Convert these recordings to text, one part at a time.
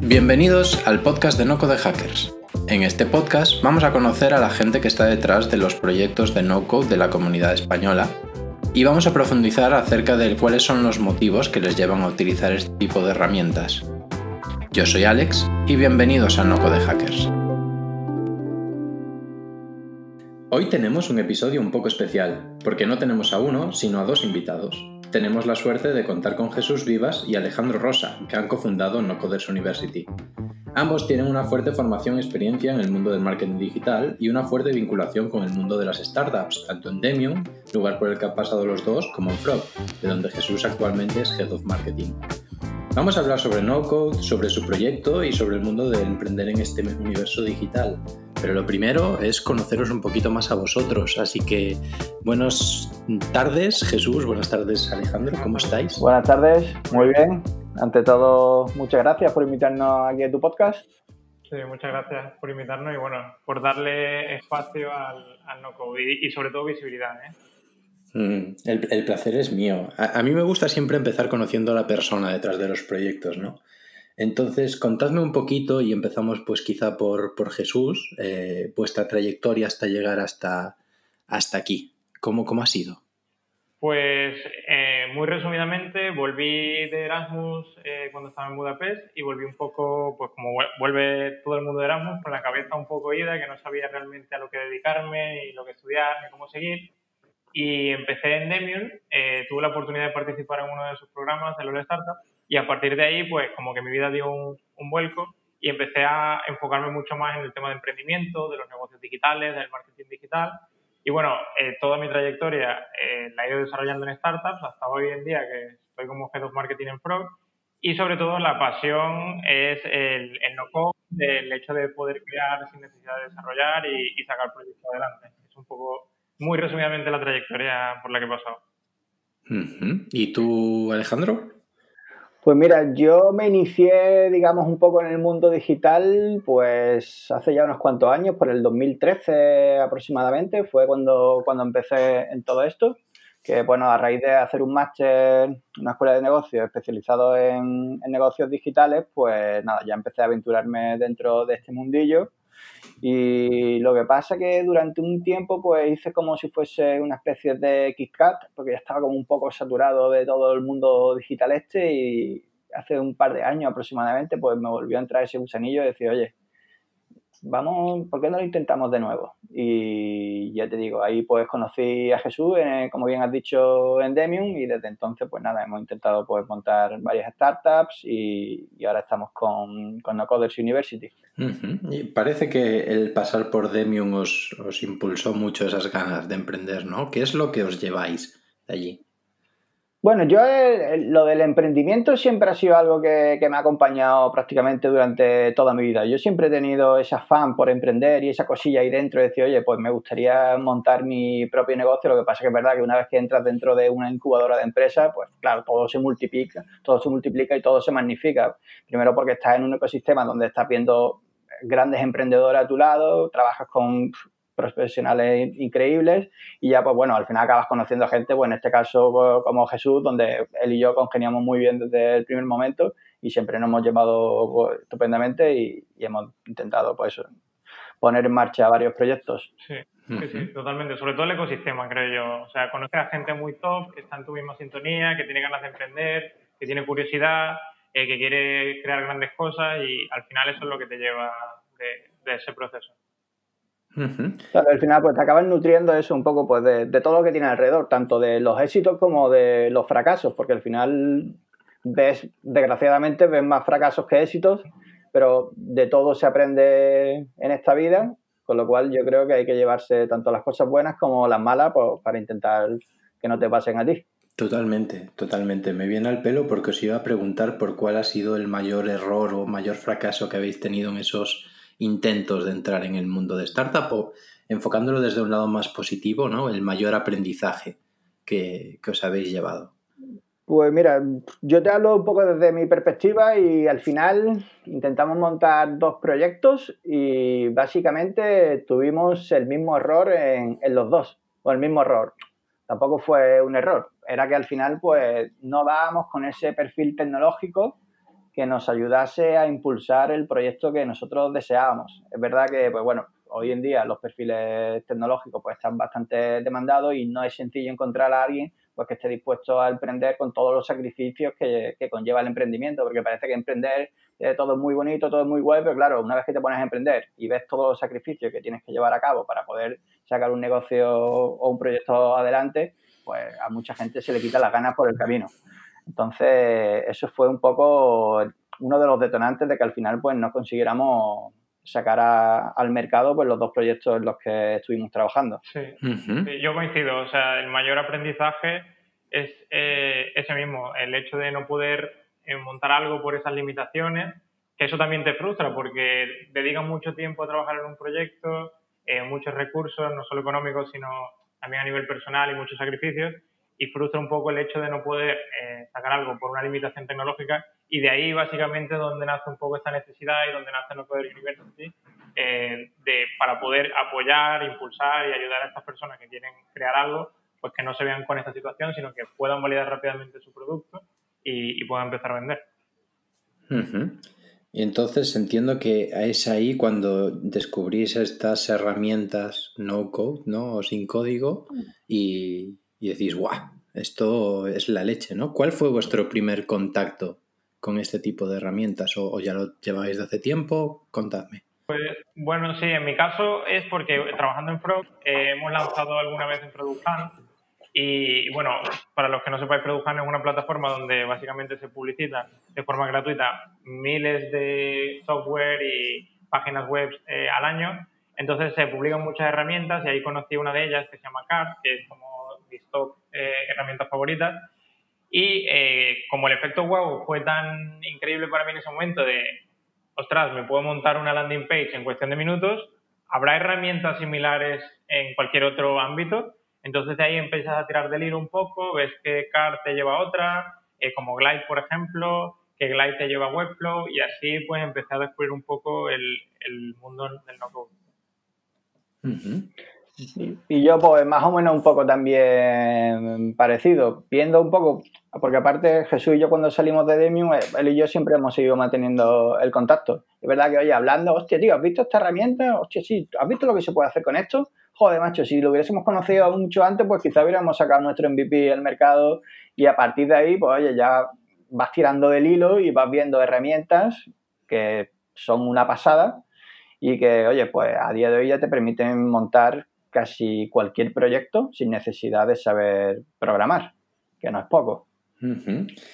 Bienvenidos al podcast de No Code Hackers. En este podcast vamos a conocer a la gente que está detrás de los proyectos de no code de la comunidad española y vamos a profundizar acerca de cuáles son los motivos que les llevan a utilizar este tipo de herramientas. Yo soy Alex y bienvenidos a No Code Hackers. Hoy tenemos un episodio un poco especial, porque no tenemos a uno, sino a dos invitados. Tenemos la suerte de contar con Jesús Vivas y Alejandro Rosa, que han cofundado No Coders University. Ambos tienen una fuerte formación y experiencia en el mundo del marketing digital y una fuerte vinculación con el mundo de las startups, tanto en Demium, lugar por el que han pasado los dos, como en Frog, de donde Jesús actualmente es Head of Marketing. Vamos a hablar sobre no code, sobre su proyecto y sobre el mundo de emprender en este universo digital. Pero lo primero es conoceros un poquito más a vosotros. Así que buenas tardes, Jesús. Buenas tardes, Alejandro. ¿Cómo estáis? Buenas tardes. Muy bien. Ante todo, muchas gracias por invitarnos aquí a tu podcast. Sí, muchas gracias por invitarnos y bueno, por darle espacio al, no code y, sobre todo visibilidad. ¿eh? Mm, el, placer es mío. A, mí me gusta siempre empezar conociendo a la persona detrás de los proyectos, ¿no? Entonces, contadme un poquito y empezamos pues quizá por, por Jesús, eh, vuestra trayectoria hasta llegar hasta, hasta aquí. ¿Cómo, ¿Cómo ha sido? Pues eh, muy resumidamente, volví de Erasmus eh, cuando estaba en Budapest y volví un poco, pues como vuelve todo el mundo de Erasmus, con la cabeza un poco ida, que no sabía realmente a lo que dedicarme y lo que estudiar ni cómo seguir y empecé en Demium, eh, tuve la oportunidad de participar en uno de sus programas de LOL Startup y a partir de ahí pues como que mi vida dio un, vuelco y empecé a enfocarme mucho más en el tema de emprendimiento, de los negocios digitales, del marketing digital y bueno, eh, toda mi trayectoria eh, la he ido desarrollando en startups hasta hoy en día que estoy como Head of Marketing en Frog y sobre todo la pasión es el, el no-code, el hecho de poder crear sin necesidad de desarrollar y, y sacar proyectos adelante. Es un poco muy resumidamente la trayectoria por la que he pasado. ¿Y tú, Alejandro? Pues mira, yo me inicié, digamos, un poco en el mundo digital, pues hace ya unos cuantos años, por el 2013 aproximadamente, fue cuando, cuando empecé en todo esto, que bueno, a raíz de hacer un máster, una escuela de negocios especializado en, en negocios digitales, pues nada, ya empecé a aventurarme dentro de este mundillo y lo que pasa que durante un tiempo pues hice como si fuese una especie de KitKat, porque ya estaba como un poco saturado de todo el mundo digital este y hace un par de años aproximadamente pues me volvió a entrar ese gusanillo y decir, oye, vamos, ¿por qué no lo intentamos de nuevo? Y ya te digo, ahí pues conocí a Jesús, como bien has dicho, en Demium y desde entonces pues nada, hemos intentado pues montar varias startups y, ahora estamos con, con No Coders University. Y parece que el pasar por Demium os, os impulsó mucho esas ganas de emprender, ¿no? ¿Qué es lo que os lleváis de allí? Bueno, yo eh, lo del emprendimiento siempre ha sido algo que, me ha acompañado prácticamente durante toda mi vida. Yo siempre he tenido ese afán por emprender y esa cosilla ahí dentro de decir, oye, pues me gustaría montar mi propio negocio. Lo que pasa que es verdad que una vez que entras dentro de una incubadora de empresas, pues claro, todo se multiplica, todo se multiplica y todo se magnifica. Primero porque estás en un ecosistema donde estás viendo grandes emprendedores a tu lado, trabajas con profesionales increíbles y ya pues bueno, al final acabas conociendo a gente, pues en este caso pues, como Jesús, donde él y yo congeniamos muy bien desde el primer momento y siempre nos hemos llevado pues, estupendamente y, hemos intentado pues poner en marcha varios proyectos. Sí. Sí, totalmente. Sobre todo el ecosistema, creo yo. O sea, conocer a gente muy top, que está en tu misma sintonía, que tiene ganas de emprender, que tiene curiosidad, eh, que quiere crear grandes cosas y al final eso es lo que te lleva de ese proceso al final, pues te acabas nutriendo eso un poco pues, de, todo lo que tiene alrededor, tanto de los éxitos como de los fracasos, porque al final ves, desgraciadamente, ves más fracasos que éxitos, pero de todo se aprende en esta vida, con lo cual yo creo que hay que llevarse tanto las cosas buenas como las malas pues, para intentar que no te pasen a ti. Totalmente, totalmente. Me viene al pelo porque os iba a preguntar por cuál ha sido el mayor error o mayor fracaso que habéis tenido en esos intentos de entrar en el mundo de startup o enfocándolo desde un lado más positivo, ¿no? El mayor aprendizaje que, os habéis llevado. Pues mira, yo te hablo un poco desde mi perspectiva y al final intentamos montar dos proyectos y básicamente tuvimos el mismo error en, los dos, o el mismo error. Tampoco fue un error, era que al final pues no dábamos con ese perfil tecnológico que nos ayudase a impulsar el proyecto que nosotros deseábamos. Es verdad que, pues bueno, hoy en día los perfiles tecnológicos pues están bastante demandados y no es sencillo encontrar a alguien pues que esté dispuesto a emprender con todos los sacrificios que, conlleva el emprendimiento, porque parece que emprender es todo muy bonito, todo es muy guay, pero claro, una vez que te pones a emprender y ves todos los sacrificios que tienes que llevar a cabo para poder sacar un negocio o un proyecto adelante, pues a mucha gente se le quita las ganas por el camino. Entonces, eso fue un poco uno de los detonantes de que al final pues no consiguiéramos sacar al mercado pues los dos proyectos en los que estuvimos trabajando. Sí, yo coincido, o sea, el mayor aprendizaje es eh, ese mismo, el hecho de no poder eh, montar algo por esas limitaciones, que eso también te frustra porque dedicas mucho tiempo a trabajar en un proyecto, eh, muchos recursos, no solo económicos, sino también a nivel personal y muchos sacrificios, y frustra un poco el hecho de no poder sacar algo por una limitación tecnológica y de ahí básicamente donde nace un poco esta necesidad y donde nace No Poder University eh, de, para poder apoyar, impulsar y ayudar a estas personas que quieren crear algo, pues que no se vean con esta situación, sino que puedan validar rápidamente su producto y, puedan empezar a vender. Y entonces entiendo que es ahí cuando descubrís estas herramientas no code, ¿no? O sin código y, y decís, ¡guau! Esto es la leche, ¿no? ¿Cuál fue vuestro primer contacto con este tipo de herramientas o, ya lo lleváis de hace tiempo? Contadme. Pues bueno, sí, en mi caso es porque trabajando en Frog eh, hemos lanzado alguna vez en Product y bueno, para los que no sepáis, Product es una plataforma donde básicamente se publicitan de forma gratuita miles de software y páginas web eh, al año. Entonces se publican muchas herramientas y ahí conocí una de ellas que se llama Card, que es como mis top eh, herramientas favoritas. Y eh, como el efecto wow fue tan increíble para mí en ese momento de, ostras, me puedo montar una landing page en cuestión de minutos, habrá herramientas similares en cualquier otro ámbito. Entonces de ahí empiezas a tirar del hilo un poco, ves que Car te lleva a otra, eh, como Glide, por ejemplo, que Glide te lleva a Webflow y así pues empecé a descubrir un poco el, el mundo del no-code. Y yo, pues, más o menos un poco también parecido, viendo un poco, porque aparte Jesús y yo cuando salimos de Demium, eh, él y yo siempre hemos seguido manteniendo el contacto. Es verdad que, oye, hablando, hostia, tío, ¿has visto esta herramienta? Hostia, sí, ¿has visto lo que se puede hacer con esto? Joder, macho, si lo hubiésemos conocido mucho antes, pues quizá hubiéramos sacado nuestro MVP al mercado y a partir de ahí, pues, oye, ya vas tirando del hilo y vas viendo herramientas que son una pasada y que, oye, pues a día de hoy ya te permiten montar casi cualquier proyecto sin necesidad de saber programar, que no es poco.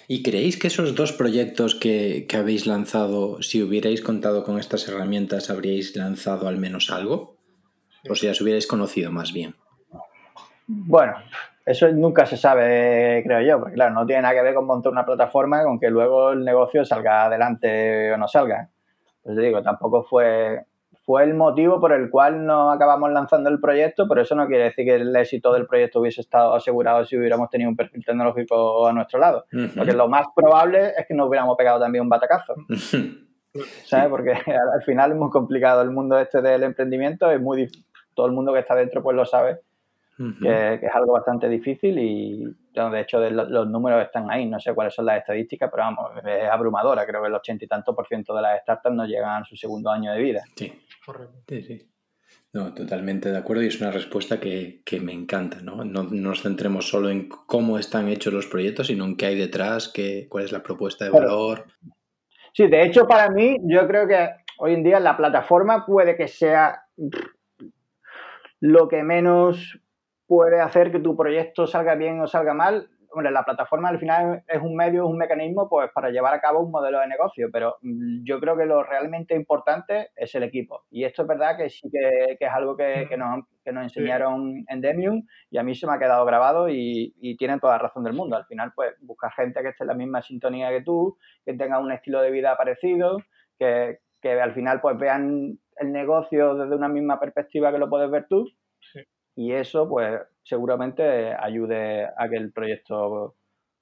¿Y creéis que esos dos proyectos que, habéis lanzado, si hubierais contado con estas herramientas, habríais lanzado al menos algo? ¿O si las hubierais conocido más bien? Bueno, eso nunca se sabe, creo yo, porque claro, no tiene nada que ver con montar una plataforma con que luego el negocio salga adelante o no salga. Pues digo, tampoco fue fue el motivo por el cual no acabamos lanzando el proyecto, pero eso no quiere decir que el éxito del proyecto hubiese estado asegurado si hubiéramos tenido un perfil tecnológico a nuestro lado. Porque lo más probable es que nos hubiéramos pegado también un batacazo. ¿Sabes? Porque al final es muy complicado el mundo este del emprendimiento, es muy todo el mundo que está dentro pues lo sabe, que, es algo bastante difícil y de hecho los números están ahí, no sé cuáles son las estadísticas, pero vamos, es abrumadora, creo que el ochenta y tanto por ciento de las startups no llegan a su segundo año de vida. Sí. Sí, sí. No, totalmente de acuerdo y es una respuesta que, me encanta, ¿no? ¿no? nos centremos solo en cómo están hechos los proyectos, sino en qué hay detrás, qué, cuál es la propuesta de valor. Sí, de hecho, para mí, yo creo que hoy en día la plataforma puede que sea lo que menos puede hacer que tu proyecto salga bien o salga mal hombre, la plataforma al final es un medio, es un mecanismo pues para llevar a cabo un modelo de negocio, pero mm, yo creo que lo realmente importante es el equipo. Y esto es verdad que sí que, es algo que, nos, enseñaron en Demium y a mí se me ha quedado grabado y, tienen toda la razón del mundo. Al final, pues buscar gente que esté en la misma sintonía que tú, que tenga un estilo de vida parecido, que, al final pues vean el negocio desde una misma perspectiva que lo puedes ver tú. Y eso, pues, seguramente ayude a que el proyecto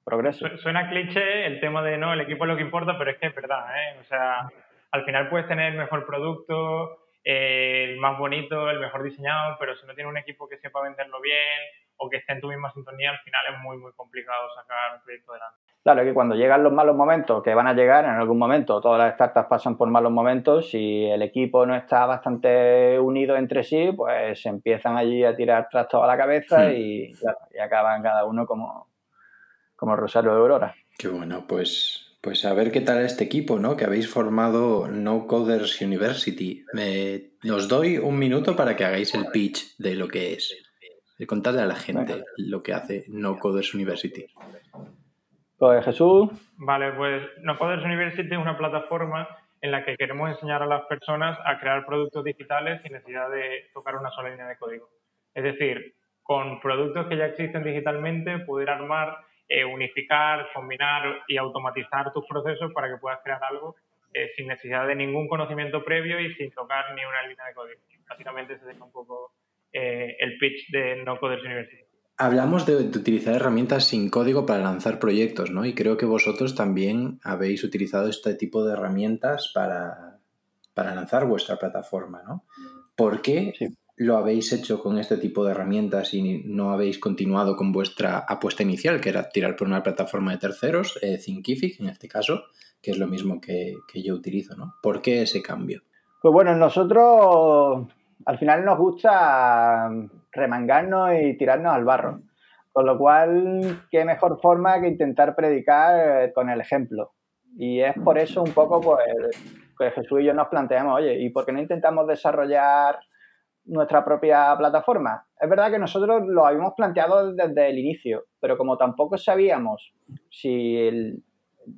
progrese. Suena cliché el tema de no, el equipo es lo que importa, pero es que es verdad, ¿eh? O sea, al final puedes tener el mejor producto, el más bonito, el mejor diseñado, pero si no tienes un equipo que sepa venderlo bien o que esté en tu misma sintonía, al final es muy, muy complicado sacar un proyecto adelante. Claro que cuando llegan los malos momentos, que van a llegar en algún momento, todas las startups pasan por malos momentos, si el equipo no está bastante unido entre sí, pues empiezan allí a tirar trastos a la cabeza hmm. y, acaban cada uno como, como Rosario de Aurora. Qué bueno, pues, pues a ver qué tal este equipo, ¿no? Que habéis formado No Coders University. Me, os doy un minuto para que hagáis el pitch de lo que es. De contarle a la gente lo que hace No Coders University. Pues Jesús. Vale, pues No Coders University es una plataforma en la que queremos enseñar a las personas a crear productos digitales sin necesidad de tocar una sola línea de código. Es decir, con productos que ya existen digitalmente, poder armar, eh, unificar, combinar y automatizar tus procesos para que puedas crear algo eh, sin necesidad de ningún conocimiento previo y sin tocar ni una línea de código. Básicamente ese es un poco eh, el pitch de No Coders University. Hablamos de, utilizar herramientas sin código para lanzar proyectos, ¿no? Y creo que vosotros también habéis utilizado este tipo de herramientas para, lanzar vuestra plataforma, ¿no? ¿Por qué lo habéis hecho con este tipo de herramientas y no habéis continuado con vuestra apuesta inicial, que era tirar por una plataforma de terceros, eh, Thinkific en este caso, que es lo mismo que, que yo utilizo, ¿no? ¿Por qué ese cambio? Pues bueno, nosotros al final nos gusta remangarnos y tirarnos al barro. Con lo cual, qué mejor forma que intentar predicar con el ejemplo. Y es por eso un poco pues, que Jesús y yo nos planteamos, oye, ¿y por qué no intentamos desarrollar nuestra propia plataforma? Es verdad que nosotros lo habíamos planteado desde el inicio, pero como tampoco sabíamos si,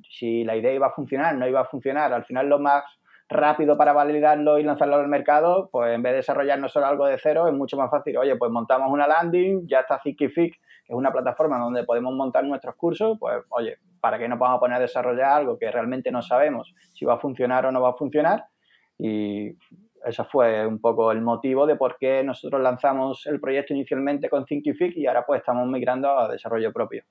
si la idea iba a funcionar, no iba a funcionar, al final lo más rápido para validarlo y lanzarlo al mercado, pues en vez de desarrollarnos solo algo de cero, es mucho más fácil. Oye, pues montamos una landing, ya está Thinkific, que es una plataforma donde podemos montar nuestros cursos, pues oye, ¿para qué nos vamos a poner a desarrollar algo que realmente no sabemos si va a funcionar o no va a funcionar? Y eso fue un poco el motivo de por qué nosotros lanzamos el proyecto inicialmente con Thinkific y ahora pues estamos migrando a desarrollo propio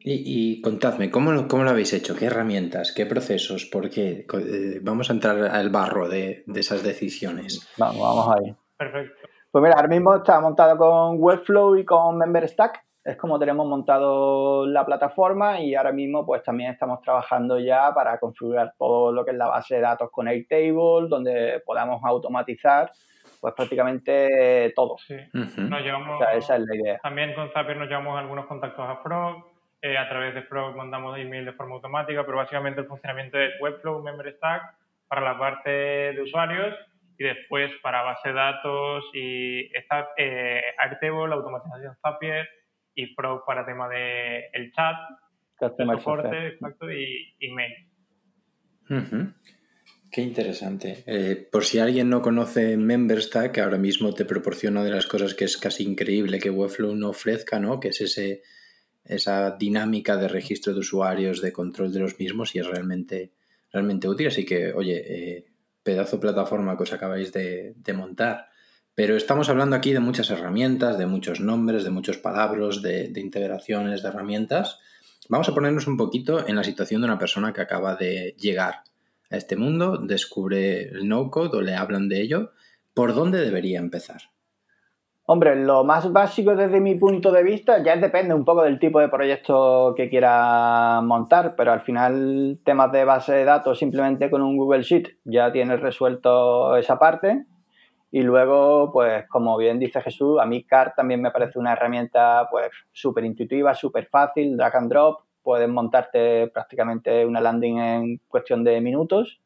y, contadme, ¿cómo lo, ¿cómo lo habéis hecho? ¿Qué herramientas? ¿Qué procesos? ¿Por qué? Eh, vamos a entrar al barro de, esas decisiones. Vamos, vamos ahí. Perfecto. Pues mira, ahora mismo está montado con Webflow y con MemberStack. Es como tenemos montado la plataforma y ahora mismo pues también estamos trabajando ya para configurar todo lo que es la base de datos con Airtable, donde podamos automatizar pues prácticamente todo. Sí. nos llevamos, esa es la idea. También con Zapier nos llevamos algunos contactos a Frog, eh, a través de Frog mandamos email de forma automática, pero básicamente el funcionamiento es Webflow, MemberStack para la parte de usuarios y después para base de datos y esta, eh, Airtable, automatización Zapier y Frog para tema de el chat, el soporte, exacto, y email. Qué interesante. Eh, por si alguien no conoce MemberStack, ahora mismo te proporciona de las cosas que es casi increíble que Webflow no ofrezca, ¿no? Que es ese, esa dinámica de registro de usuarios, de control de los mismos y es realmente, realmente útil. Así que, oye, eh, pedazo de plataforma que os acabáis de, montar. Pero estamos hablando aquí de muchas herramientas, de muchos nombres, de muchos palabras, de, de integraciones, de herramientas. Vamos a ponernos un poquito en la situación de una persona que acaba de llegar a este mundo, descubre el no-code o le hablan de ello, ¿por dónde debería empezar? Hombre, lo más básico desde mi punto de vista ya depende un poco del tipo de proyecto que quiera montar, pero al final temas de base de datos simplemente con un Google Sheet ya tienes resuelto esa parte. Y luego, pues como bien dice Jesús, a mí CAR también me parece una herramienta pues súper intuitiva, súper fácil, drag and drop, puedes montarte prácticamente una landing en cuestión de minutos.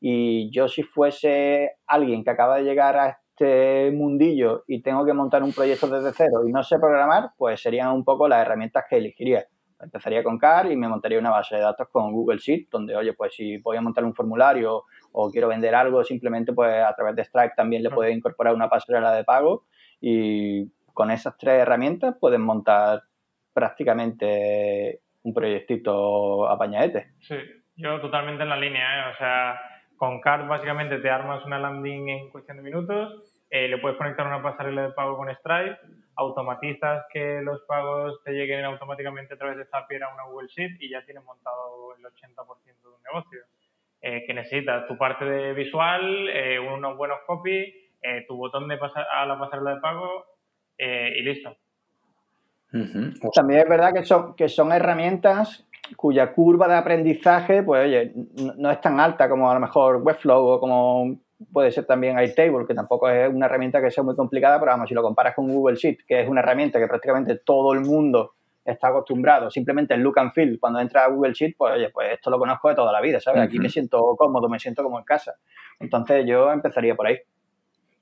Y yo si fuese alguien que acaba de llegar a este mundillo y tengo que montar un proyecto desde cero y no sé programar, pues serían un poco las herramientas que elegiría. Empezaría con CAR y me montaría una base de datos con Google Sheet, donde, oye, pues si voy a montar un formulario o quiero vender algo, simplemente pues a través de Stripe también le puedo incorporar una pasarela de pago y con esas tres herramientas puedes montar prácticamente un proyectito apañadete. Sí, yo totalmente en la línea, ¿eh? o sea, con Card básicamente te armas una landing en cuestión de minutos, eh, le puedes conectar una pasarela de pago con Stripe, automatizas que los pagos te lleguen automáticamente a través de Zapier a una Google Sheet y ya tienes montado el 80% de un negocio. Eh, que necesitas tu parte de visual, eh, unos buenos copy, tu botón de pasar a la pasarela de pago y listo. También es verdad que son, que son herramientas cuya curva de aprendizaje, pues oye, no, es tan alta como a lo mejor Webflow o como puede ser también Airtable, que tampoco es una herramienta que sea muy complicada, pero vamos, si lo comparas con Google Sheet, que es una herramienta que prácticamente todo el mundo está acostumbrado, simplemente el look and feel, cuando entra a Google Sheet, pues oye, pues esto lo conozco de toda la vida, ¿sabes? Aquí me siento cómodo, me siento como en casa. Entonces yo empezaría por ahí.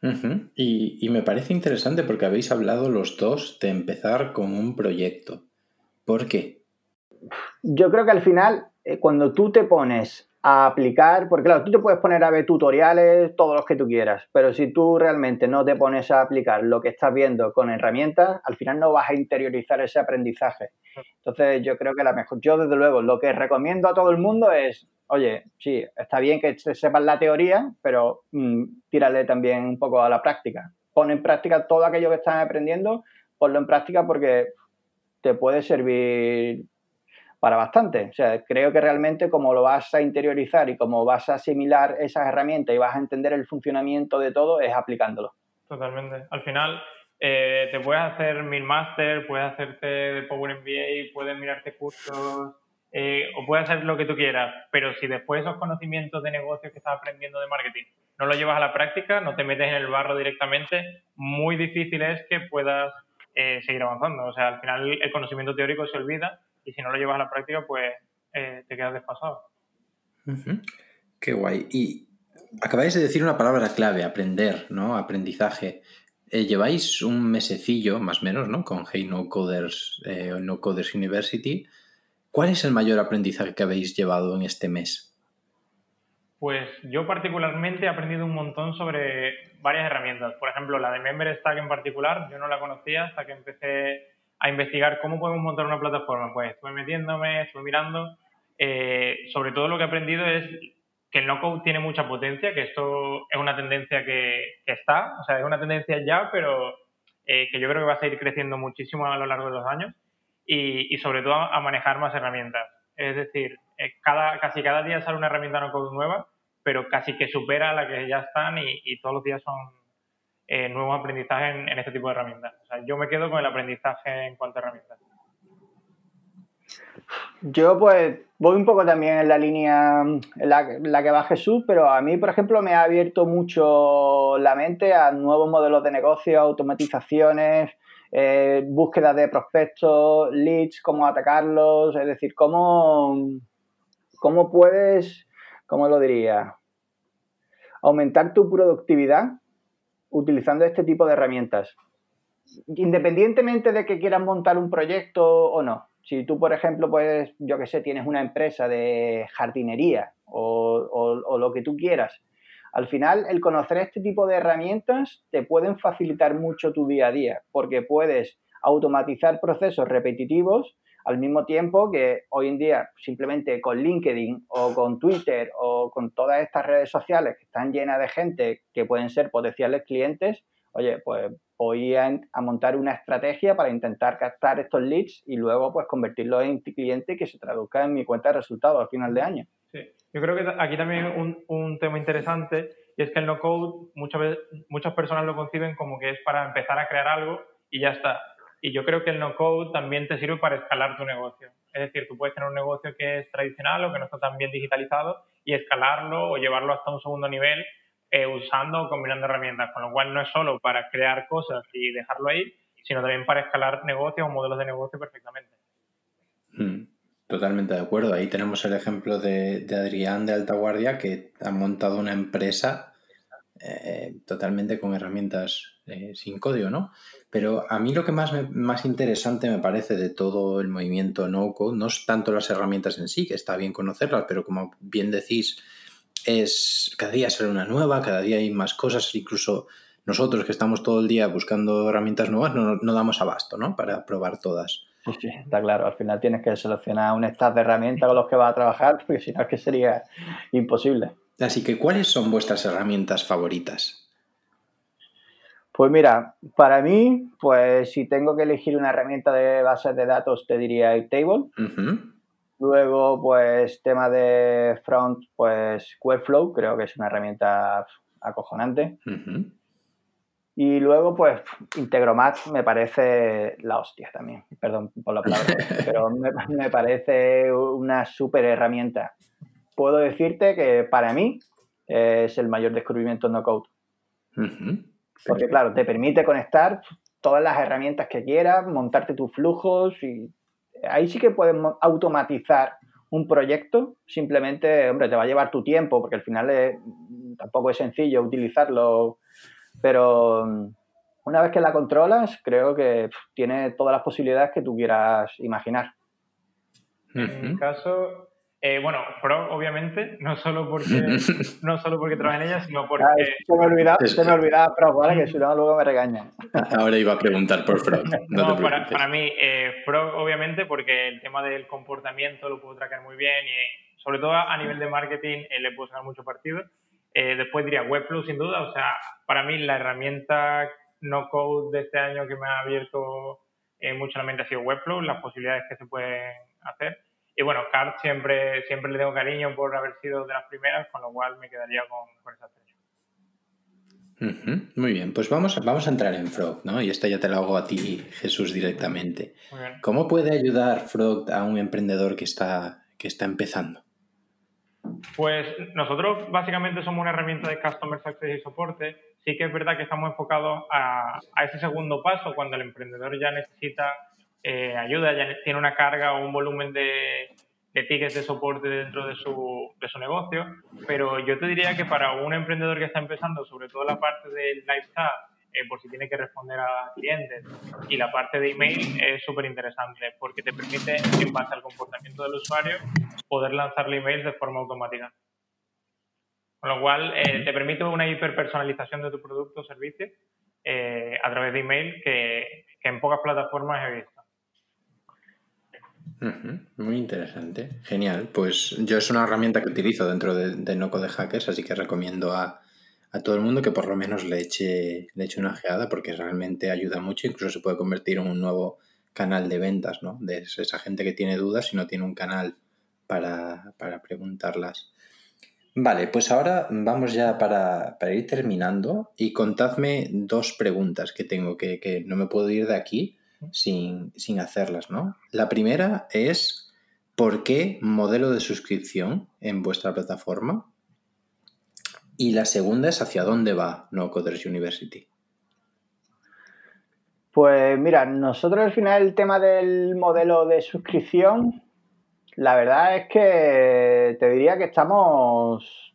Y, me parece interesante porque habéis hablado los dos de empezar con un proyecto. ¿Por qué? Yo creo que al final, eh, cuando tú te pones a aplicar, porque claro, tú te puedes poner a ver tutoriales, todos los que tú quieras, pero si tú realmente no te pones a aplicar lo que estás viendo con herramientas, al final no vas a interiorizar ese aprendizaje. Entonces yo creo que la mejor, yo desde luego lo que recomiendo a todo el mundo es, oye, sí, está bien que sepas la teoría, pero mm, tírale también un poco a la práctica. Pon en práctica todo aquello que estás aprendiendo, ponlo en práctica porque te puede servir para bastante. O sea, creo que realmente como lo vas a interiorizar y como vas a asimilar esas herramientas y vas a entender el funcionamiento de todo es aplicándolo. Totalmente. Al final eh, te puedes hacer mil máster, puedes hacerte de Power MBA, puedes mirarte cursos eh, o puedes hacer lo que tú quieras, pero si después esos conocimientos de negocio que estás aprendiendo de marketing no los llevas a la práctica, no te metes en el barro directamente, muy difícil es que puedas eh, seguir avanzando. O sea, al final el conocimiento teórico se olvida y si no lo llevas a la práctica, pues eh, te quedas desfasado. Qué guay. Y acabáis de decir una palabra clave, aprender, ¿no? Aprendizaje. Lleváis un mesecillo, más o menos, ¿no? Con Hey No Coders, eh, No Coders University. ¿Cuál es el mayor aprendizaje que habéis llevado en este mes? Pues yo particularmente he aprendido un montón sobre varias herramientas. Por ejemplo, la de Member Stack en particular, yo no la conocía hasta que empecé a investigar cómo podemos montar una plataforma. Pues estuve metiéndome, estuve mirando. Eh, sobre todo lo que he aprendido es que el no-code tiene mucha potencia, que esto es una tendencia que, está, o sea, es una tendencia ya, pero eh, que yo creo que va a seguir creciendo muchísimo a lo largo de los años y, sobre todo a, manejar más herramientas. Es decir, eh, cada, casi cada día sale una herramienta nueva, pero casi que supera la que ya están y todos los días son eh, nuevos aprendizajes en, este tipo de herramientas. O sea, yo me quedo con el aprendizaje en cuanto a herramientas. Yo pues voy un poco también en la línea en la, que va Jesús, pero a mí, por ejemplo, me ha abierto mucho la mente a nuevos modelos de negocio, automatizaciones, eh, búsqueda de prospectos, leads, cómo atacarlos, es decir, cómo, cómo puedes, ¿cómo lo diría? Aumentar tu productividad utilizando este tipo de herramientas. Independientemente de que quieras montar un proyecto o no. Si tú, por ejemplo, pues, yo que sé, tienes una empresa de jardinería o, o lo que tú quieras, al final el conocer este tipo de herramientas te pueden facilitar mucho tu día a día, porque puedes automatizar procesos repetitivos al mismo tiempo que hoy en día simplemente con LinkedIn o con Twitter o con todas estas redes sociales que están llenas de gente que pueden ser potenciales clientes, oye, pues voy a, montar una estrategia para intentar captar estos leads y luego pues convertirlos en cliente que se traduzca en mi cuenta de resultados al final de año. Yo creo que aquí también un, un tema interesante y es que el no-code muchas, veces, muchas personas lo conciben como que es para empezar a crear algo y ya está. Y yo creo que el no-code también te sirve para escalar tu negocio. Es decir, tú puedes tener un negocio que es tradicional o que no está tan bien digitalizado y escalarlo o llevarlo hasta un segundo nivel eh, usando o combinando herramientas. Con lo cual no es solo para crear cosas y dejarlo ahí, sino también para escalar negocios o modelos de negocio perfectamente. Hmm, totalmente de acuerdo. Ahí tenemos el ejemplo de, Adrián de Altaguardia que ha montado una empresa eh, totalmente con herramientas eh, sin código, ¿no? Pero a mí lo que más, más interesante me parece de todo el movimiento no-code no es tanto las herramientas en sí, que está bien conocerlas, pero como bien decís, es cada día sale una nueva, cada día hay más cosas, incluso nosotros que estamos todo el día buscando herramientas nuevas no, no damos abasto, ¿no? Para probar todas. Sí, está claro. Al final tienes que seleccionar un stack de herramientas con los que vas a trabajar, porque si no es que sería imposible. Así que, ¿cuáles son vuestras herramientas favoritas? Pues mira, para mí, pues si tengo que elegir una herramienta de bases de datos, te diría Airtable. Luego, pues tema de front, pues Webflow, creo que es una herramienta acojonante. Y luego, pues, Integromat me parece la hostia también, perdón por la palabra, pero me, parece una súper herramienta. Puedo decirte que para mí es el mayor descubrimiento no code. Porque, claro, te permite conectar todas las herramientas que quieras, montarte tus flujos y ahí sí que puedes automatizar un proyecto. Simplemente, hombre, te va a llevar tu tiempo porque al final tampoco es sencillo utilizarlo pero mm, una vez que la controlas, creo que tiene todas las posibilidades que tú quieras imaginar. En mi caso, eh, bueno, Frog, obviamente, no solo porque no solo porque trabaja en ella, sino porque. se me olvidaba, se me olvidaba Frog, ¿vale? Que si no, luego me regañan. Ahora iba a preguntar por Frog. No, para, para, mí, eh, Frog, obviamente, porque el tema del comportamiento lo puedo tracar muy bien y, sobre todo a nivel de marketing, eh, le puedo sacar mucho partido. Eh, después diría Webflow, sin duda. O sea, para mí la herramienta no code de este año que me ha abierto eh, mucho la mente ha sido Webflow, las posibilidades que se pueden hacer. Y bueno, Card siempre, siempre le tengo cariño por haber sido de las primeras, con lo cual me quedaría con, con esa Muy bien, pues vamos, vamos a entrar en Frog, ¿no? Y esta ya te la hago a ti, Jesús, directamente. ¿Cómo puede ayudar Frog a un emprendedor que está, que está empezando? Pues nosotros básicamente somos una herramienta de Customer Success y soporte. Sí que es verdad que estamos enfocados a, ese segundo paso, cuando el emprendedor ya necesita eh, ayuda, ya tiene una carga o un volumen de, tickets de soporte dentro de su, de su negocio. Pero yo te diría que para un emprendedor que está empezando, sobre todo la parte del lifestyle, eh, por si tiene que responder a clientes. Y la parte de email es súper interesante porque te permite, en base al comportamiento del usuario, poder lanzarle emails de forma automática. Con lo cual, eh, te permite una hiperpersonalización de tu producto o servicio eh, a través de email que, en pocas plataformas he visto. Muy interesante, genial. Pues yo es una herramienta que utilizo dentro de, de Noco de Hackers, así que recomiendo a, a todo el mundo que por lo menos le eche, le eche una ojeada porque realmente ayuda mucho, incluso se puede convertir en un nuevo canal de ventas, ¿no? De esa gente que tiene dudas y no tiene un canal para, preguntarlas. Vale, pues ahora vamos ya para, ir terminando y contadme dos preguntas que tengo, que, que no me puedo ir de aquí sin, sin hacerlas, ¿no? La primera es, ¿por qué modelo de suscripción en vuestra plataforma? Y la segunda es hacia dónde va No Coders University. Pues mira, nosotros al final el tema del modelo de suscripción, la verdad es que te diría que estamos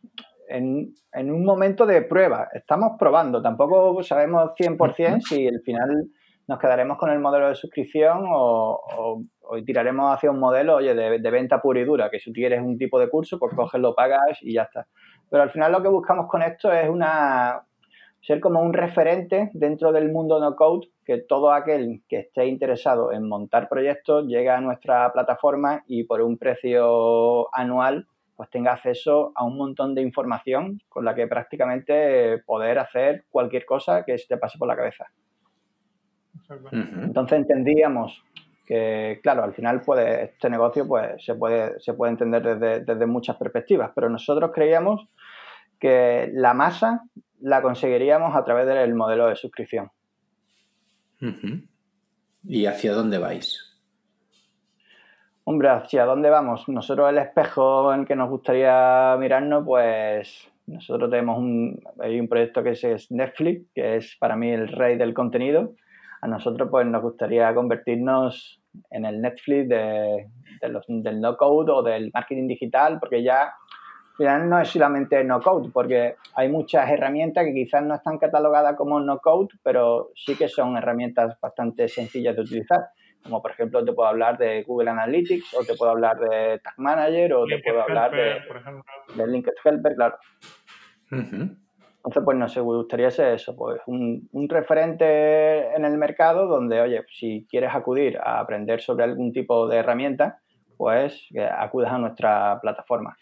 en, un momento de prueba, estamos probando, tampoco sabemos 100% si al final nos quedaremos con el modelo de suscripción o, tiraremos hacia un modelo oye, de, de, venta pura y dura, que si tú quieres un tipo de curso, pues coges, lo pagas y ya está. Pero al final lo que buscamos con esto es una ser como un referente dentro del mundo no code, que todo aquel que esté interesado en montar proyectos llegue a nuestra plataforma y por un precio anual pues tenga acceso a un montón de información con la que prácticamente poder hacer cualquier cosa que se te pase por la cabeza. Entonces entendíamos que, claro, al final puede, este negocio pues, se, puede, se puede entender desde, desde muchas perspectivas, pero nosotros creíamos que la masa la conseguiríamos a través del modelo de suscripción. ¿Y hacia dónde vais? Hombre, ¿hacia dónde vamos? Nosotros el espejo en que nos gustaría mirarnos, pues nosotros tenemos un, hay un proyecto que es Netflix, que es para mí el rey del contenido. A nosotros pues nos gustaría convertirnos en el Netflix de, los, del no code o del marketing digital, porque ya final no es solamente no code, porque hay muchas herramientas que quizás no están catalogadas como no code, pero sí que son herramientas bastante sencillas de utilizar. Como por ejemplo te puedo hablar de Google Analytics, o te puedo hablar de Tag Manager, o te puedo hablar de, de Linked Helper, claro. Entonces, pues no sé, gustaría ser eso, pues un, un, referente en el mercado donde, oye, si quieres acudir a aprender sobre algún tipo de herramienta, pues que acudas a nuestra plataforma.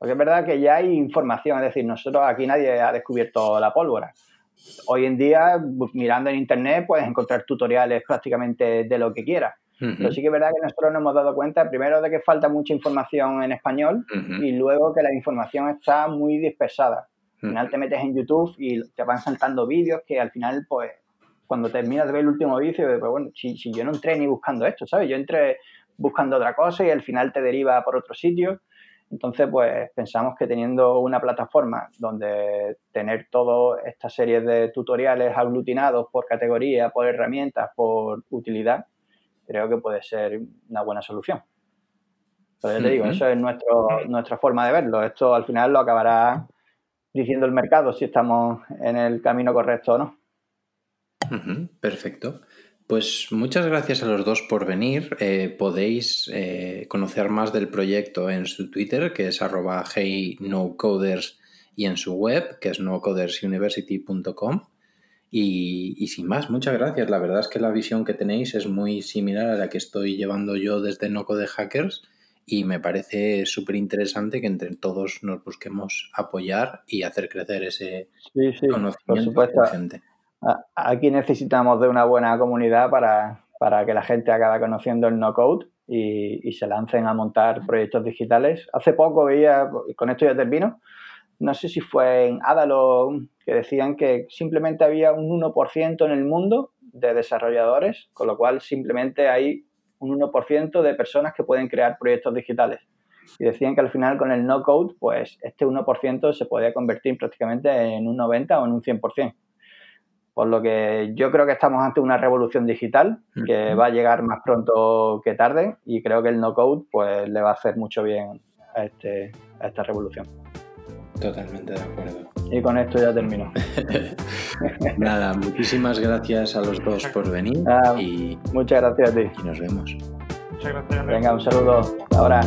Porque es verdad que ya hay información, es decir, nosotros aquí nadie ha descubierto la pólvora. Hoy en día, mirando en internet, puedes encontrar tutoriales prácticamente de lo que quieras. Pero sí que es verdad que nosotros nos hemos dado cuenta, primero, de que falta mucha información en español y luego que la información está muy dispersada. Al final te metes en YouTube y te van saltando vídeos que al final, pues, cuando terminas de ver el último vídeo, pues bueno, si, si yo no entré ni buscando esto, ¿sabes? Yo entré buscando otra cosa y al final te deriva por otro sitio. Entonces, pues pensamos que teniendo una plataforma donde tener toda esta serie de tutoriales aglutinados por categoría, por herramientas, por utilidad, creo que puede ser una buena solución. Pero ya te digo, eso es nuestro, nuestra forma de verlo. Esto al final lo acabará diciendo el mercado si estamos en el camino correcto o no. Perfecto. Pues muchas gracias a los dos por venir. Eh, podéis eh, conocer más del proyecto en su Twitter, que es arroba heynocoders, y en su web, que es nocodersuniversity.com. Y, y, sin más, muchas gracias. La verdad es que la visión que tenéis es muy similar a la que estoy llevando yo desde Nocode Hackers y me parece súper interesante que entre todos nos busquemos apoyar y hacer crecer ese conocimiento por supuesto. Aquí necesitamos de una buena comunidad para, que la gente acabe conociendo el no-code y, se lancen a montar proyectos digitales. Hace poco veía, y con esto ya termino, no sé si fue en Adalo, que decían que simplemente había un 1% en el mundo de desarrolladores, con lo cual simplemente hay un 1% de personas que pueden crear proyectos digitales. Y decían que al final con el no-code, pues este 1% se podía convertir prácticamente en un 90 o en un 100%. Por lo que yo creo que estamos ante una revolución digital que va a llegar más pronto que tarde y creo que el no-code pues le va a hacer mucho bien a, este, a esta revolución. Totalmente de acuerdo. Y con esto ya termino. Nada, muchísimas gracias a los dos por venir. y, muchas gracias a ti. Y nos vemos. Muchas gracias. Venga, un saludo. Hasta ahora.